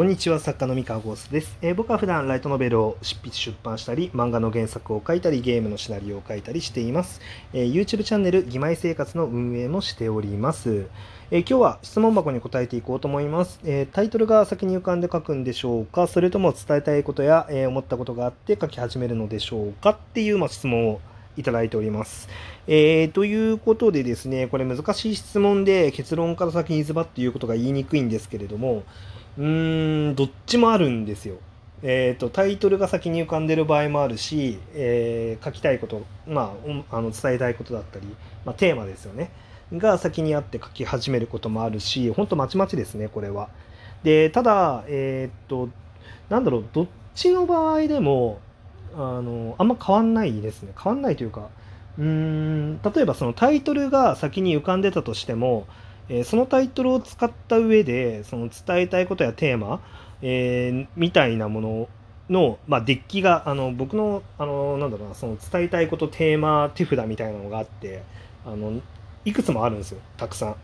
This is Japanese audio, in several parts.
こんにちは、作家の三河ゴースです、えー、僕は普段ライトノベルを執筆出版したり、漫画の原作を書いたり、ゲームのシナリオを書いたりしています。えー、YouTube チャンネル、義妹生活の運営もしております。えー、今日は質問箱に答えていこうと思います、えタイトルが先に浮かんで書くんでしょうか？それとも伝えたいことや、え思ったことがあって書き始めるのでしょうか？っていう、まあ、質問をいただいております。えー、ということでですね、これ難しい質問で結論から先にズバッと言うことが言いにくいんですけれども、うーん、どっちもあるんですよ。えーと、タイトルが先に浮かんでる場合もあるし、えー、書きたいこと、まあ、あの伝えたいことだったり、まあ、テーマですよねが先にあって書き始めることもあるし本当まちまちですねこれは。でただえっ、ー、となんだろうどっちの場合でもあのあんま変わんないですね変わんないというかうーん例えばそのタイトルが先に浮かんでたとしてもえー、そのタイトルを使った上でその伝えたいことやテーマ、えー、みたいなものの、まあ、デッキがあの僕のあのなんだろうなその伝えたいことテーマ手札みたいなのがあってあのいくつもあるんですよたくさん。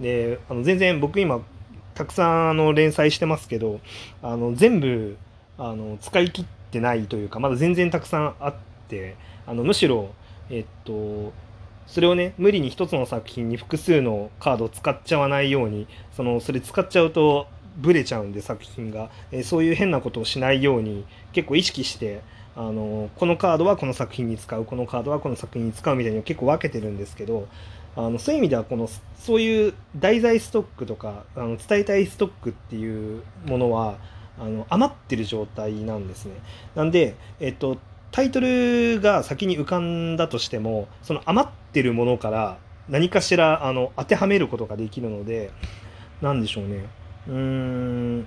であの全然僕今たくさんあの連載してますけどあの全部あの使い切ってないというかまだ全然たくさんあってあのむしろえっとそれをね無理に一つの作品に複数のカードを使っちゃわないようにそのそれ使っちゃうとブレちゃうんで作品が、えー、そういう変なことをしないように結構意識してあのこのカードはこの作品に使うこのカードはこの作品に使うみたいに結構分けてるんですけどあのそういう意味ではこのそういう題材ストックとかあの伝えたいストックっていうものはあの余ってる状態なんですね。なんで、えっと、タイトルが先に浮かんだとしてもその余ってるものから何かしらあの当てはめることができるので何でしょうねうーん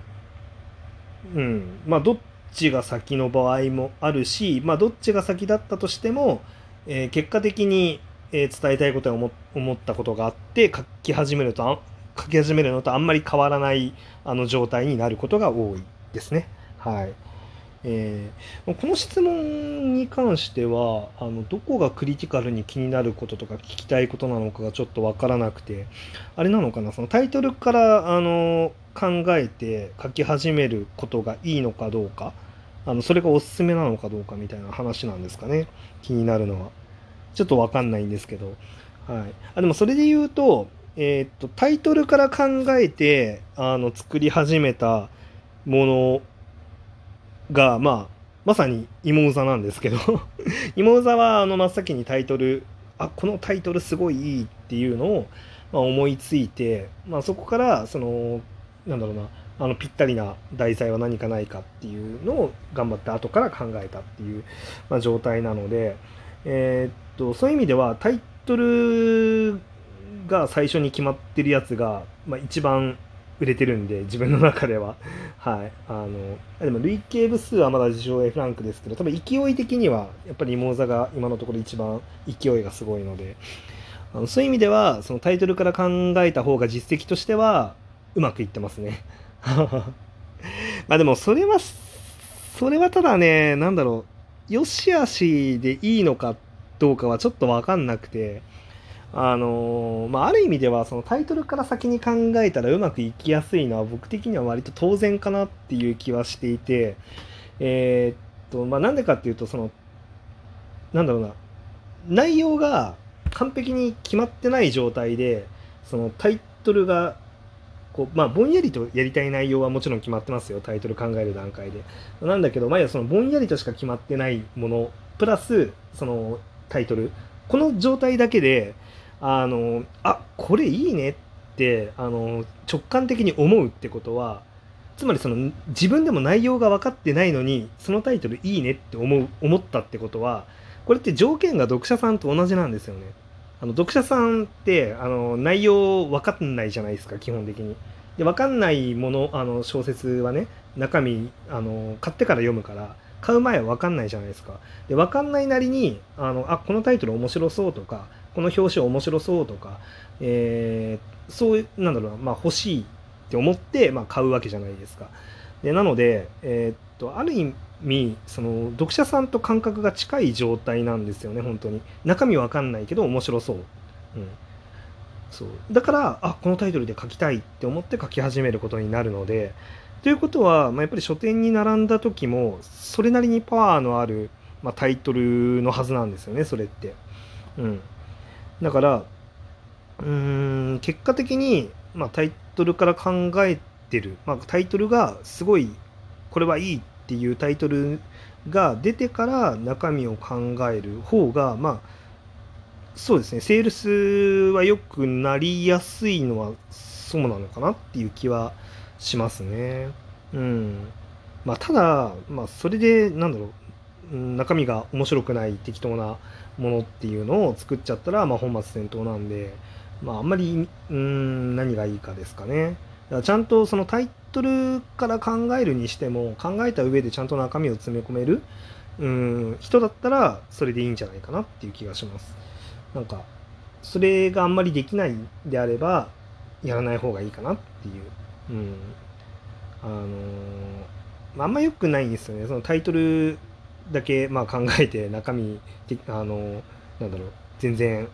うんまあどっちが先の場合もあるしまあどっちが先だったとしても、えー、結果的に、えー、伝えたいことや思ったことがあって書き始めると書き始めるのとあんまり変わらないあの状態になることが多いですね。はい。えー、この質問に関してはあのどこがクリティカルに気になることとか聞きたいことなのかがちょっと分からなくてあれなのかなそのタイトルからあの考えて書き始めることがいいのかどうかあのそれがおすすめなのかどうかみたいな話なんですかね気になるのは。ちょっと分かんないんですけど、はい、あでもそれで言うと,、えー、っとタイトルから考えてあの作り始めたものが、まあ、まさに芋座なんですけど 芋座はあの真っ先にタイトルあこのタイトルすごいいいっていうのを、まあ、思いついて、まあ、そこからそのなんだろうなあのぴったりな題材は何かないかっていうのを頑張って後から考えたっていう、まあ、状態なので、えー、っとそういう意味ではタイトルが最初に決まってるやつが、まあ、一番売れてるんで、自分の中では。はい。あの、でも累計部数はまだ自称 F ランクですけど、多分勢い的には、やっぱりモーザが今のところ一番勢いがすごいので、あのそういう意味では、そのタイトルから考えた方が実績としては、うまくいってますね。まあでも、それは、それはただね、なんだろう、よしあしでいいのかどうかはちょっとわかんなくて、あのまあ、ある意味ではそのタイトルから先に考えたらうまくいきやすいのは僕的には割と当然かなっていう気はしていて、えー、っとまあ、なんでかっていうとそのなんだろうな内容が完璧に決まってない状態でそのタイトルがこうまあぼんやりとやりたい内容はもちろん決まってますよタイトル考える段階で。なんだけどまあそのぼんやりとしか決まってないものプラスそのタイトル。この状態だけであのあこれいいねってあの直感的に思うってことはつまりその自分でも内容が分かってないのにそのタイトルいいねって思う思ったってことはこれって条件が読者さんと同じなんですよね。あの読者さんってあの内容分かんないじゃないですか基本的に。で分かんないものあの小説はね中身あの買ってから読むから買う前は分かんないじゃないですか。で分かんないなりにあのあこのタイトル面白そうとかこの表紙面白そうとか、えー、そういうなんだろうな、まあ、欲しいって思って、まあ、買うわけじゃないですか。でなので、えー、っとある意味その読者さんと感覚が近い状態なんですよね本当に中身わかんないけど面白そう、うん、そうだからあこのタイトルで書きたいって思って書き始めることになるのでということは、まあ、やっぱり書店に並んだ時もそれなりにパワーのある、まあ、タイトルのはずなんですよねそれって。うん、だからうーん結果的に、まあ、タイトルから考えてる、まあ、タイトルがすごいこれはいいっていうタイトルが出てから中身を考える方がまあそうですねセールスは良くなりやすいのはそうなのかなっていう気はしますね。うん。まあ、ただ、まあ、それで、なんだろう、中身が面白くない適当なものっていうのを作っちゃったら、まあ、本末転倒なんで、まあ、あんまり、うん、何がいいかですかね。だからちゃんとそのタイトルから考えるにしても、考えた上でちゃんと中身を詰め込める、うん、人だったら、それでいいんじゃないかなっていう気がします。なんか、それがあんまりできないであれば、やらない方がいいかなっていう。うん。あのー、あんま良くないんですよね。そのタイトルだけ、まあ、考えて中身、あのー、なんだろう、全然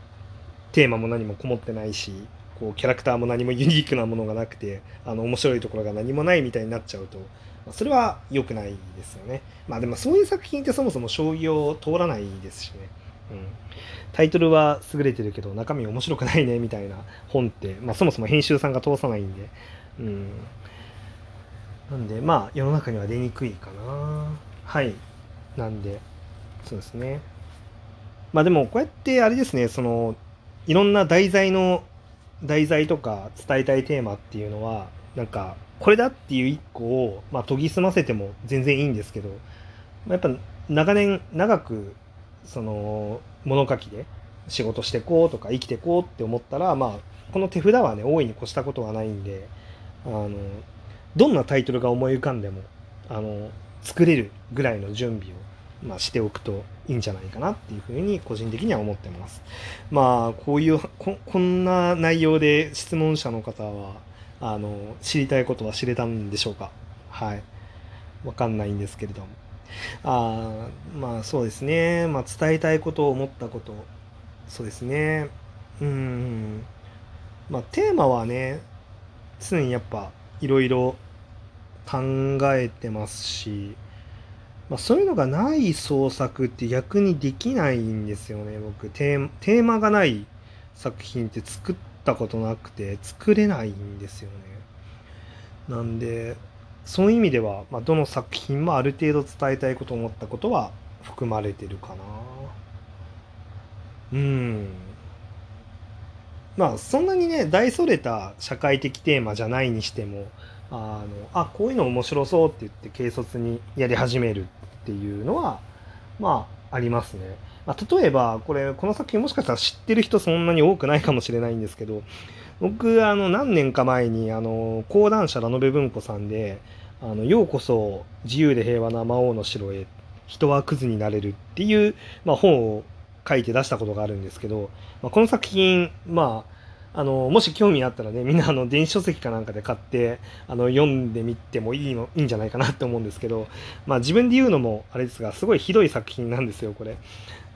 テーマも何もこもってないし、こうキャラクターも何もユニークなものがなくて、あの面白いところが何もないみたいになっちゃうとま、それは良くないですよね。まあでもそういう作品ってそもそも商業通らないですしね。うん、タイトルは優れてるけど中身面白くないねみたいな本って、まあ、そもそも編集さんが通さないんで、うん、なんでまあ世の中には出にくいかな。はい。なんでそうですね。まあでもこうやってあれですねそのいろんな題材の題材とか伝えたいテーマっていうのはなんかこれだっていう一個を、まあ、研ぎ澄ませても全然いいんですけど、まあ、やっぱ長年長くその物書きで仕事してこうとか生きてこうって思ったらまあこの手札はね大いに越したことはないんであのどんなタイトルが思い浮かんでもあの作れるぐらいの準備を、まあ、しておくといいんじゃないかなっていうふうに個人的には思ってます。まあこういうここんな内容で質問者の方はあの知りたいことは知れたんでしょうか？はい。わかんないんですけれども。あまあそうですね、まあ、伝えたいことを思ったこと。そうですね。うんまあテーマはね常にやっぱいろいろ考えてますし、まあ、そういうのがない創作って逆にできないんですよね僕。テーマがない作品って作ったことなくて作れないんですよね。なんでそういう意味では、まあ、どの作品もある程度伝えたいこと思ったことは含まれてるかなうんまあそんなにね大それた社会的テーマじゃないにしてもあのあこういうの面白そうって言って軽率にやり始めるっていうのはまあありますね。まあ、例えばこれこの作品もしかしたら知ってる人そんなに多くないかもしれないんですけど僕あの何年か前にあの講談社ラノベ文庫さんで「あのようこそ自由で平和な魔王の城へ人はクズになれる」っていう、まあ、本を書いて出したことがあるんですけど、まあ、この作品まああのもし興味あったらねみんなあの電子書籍かなんかで買ってあの読んでみてもいいのいいんじゃないかなって思うんですけど、まあ、自分で言うのもあれですがすごいひどい作品なんですよこれ。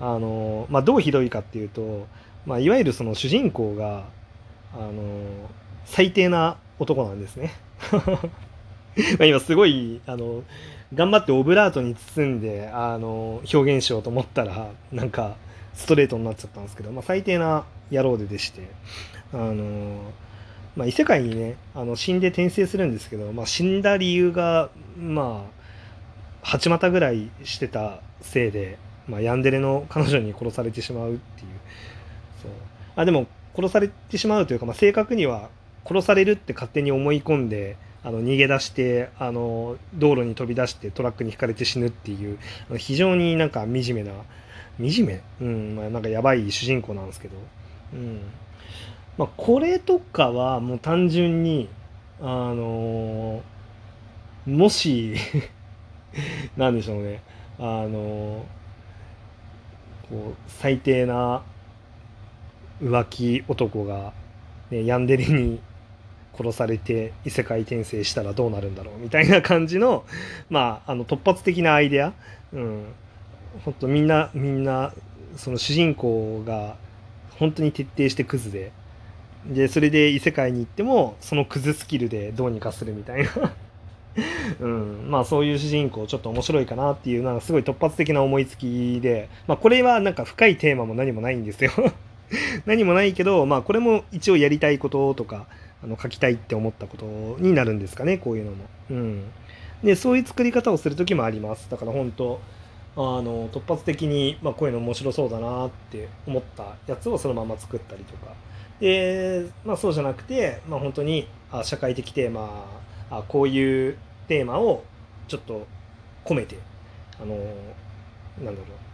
あのまあ、どうひどいかっていうと、まあ、いわゆるその主人公があの最低な男なんですね。ま今すごいあの頑張ってオブラートに包んであの表現しようと思ったらなんかストレートになっちゃったんですけど、まあ、最低な野郎ででしてあの、まあ、異世界にねあの死んで転生するんですけど、まあ、死んだ理由がまあ八股ぐらいしてたせいで、まあ、ヤンデレの彼女に殺されてしまうっていう。そう。あでも殺されてしまうというか、まあ、正確には殺されるって勝手に思い込んであの逃げ出してあの道路に飛び出してトラックにひかれて死ぬっていう非常になんか惨めな惨め？うんまあなんかやばい主人公なんですけど。うん。まあこれとかはもう単純にあのもし なんでしょうね。あのこう最低な浮気男が、ね、ヤンデレに殺されて異世界転生したらどうなるんだろうみたいな感じの, まあ、あの突発的なアイデア、うん、本当みんなみんなその主人公が本当に徹底してクズで。でそれで異世界に行ってもそのクズスキルでどうにかするみたいな。うん、まあそういう主人公ちょっと面白いかなっていうなんかすごい突発的な思いつきで、まあ、これはなんか深いテーマも何もないんですよ。何もないけど、まあ、これも一応やりたいこととかあの書きたいって思ったことになるんですかねこういうのも。うん、でそういう作り方をする時もあります。だから本当あの突発的に、まあ、こういうの面白そうだなって思ったやつをそのまま作ったりとか。で、まあ、そうじゃなくて、まあ、本当にあ社会的テーマあこういうテーマをちょっと込めてあのなんだろう。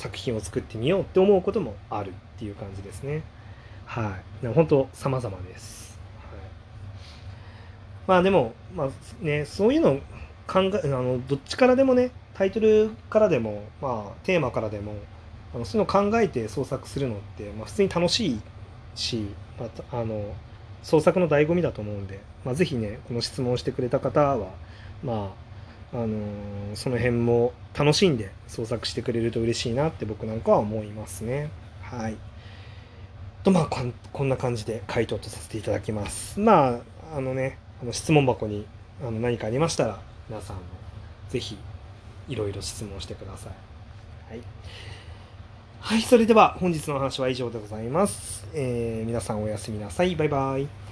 作品を作ってみようって思うこともあるっていう感じですね。はい。本当様々です。はい、まあでも、まあね、そういうの考え、あの、どっちからでもね、タイトルからでも、まあテーマからでも、あのそういうのを考えて創作するのって、まあ普通に楽しいし、まあ、あの、創作の醍醐味だと思うんで、まあ、ぜひね、この質問をしてくれた方は、まあ、あのーその辺も楽しんで創作してくれると嬉しいなって僕なんかは思いますね。はい。と、まあ、こんこんな感じで回答とさせていただきます。まあ、あのね、あの質問箱にあの何かありましたら、皆さんもぜひ、いろいろ質問してください。はい。はい、それでは本日の話は以上でございます。えー皆さんおやすみなさい。バイバイ。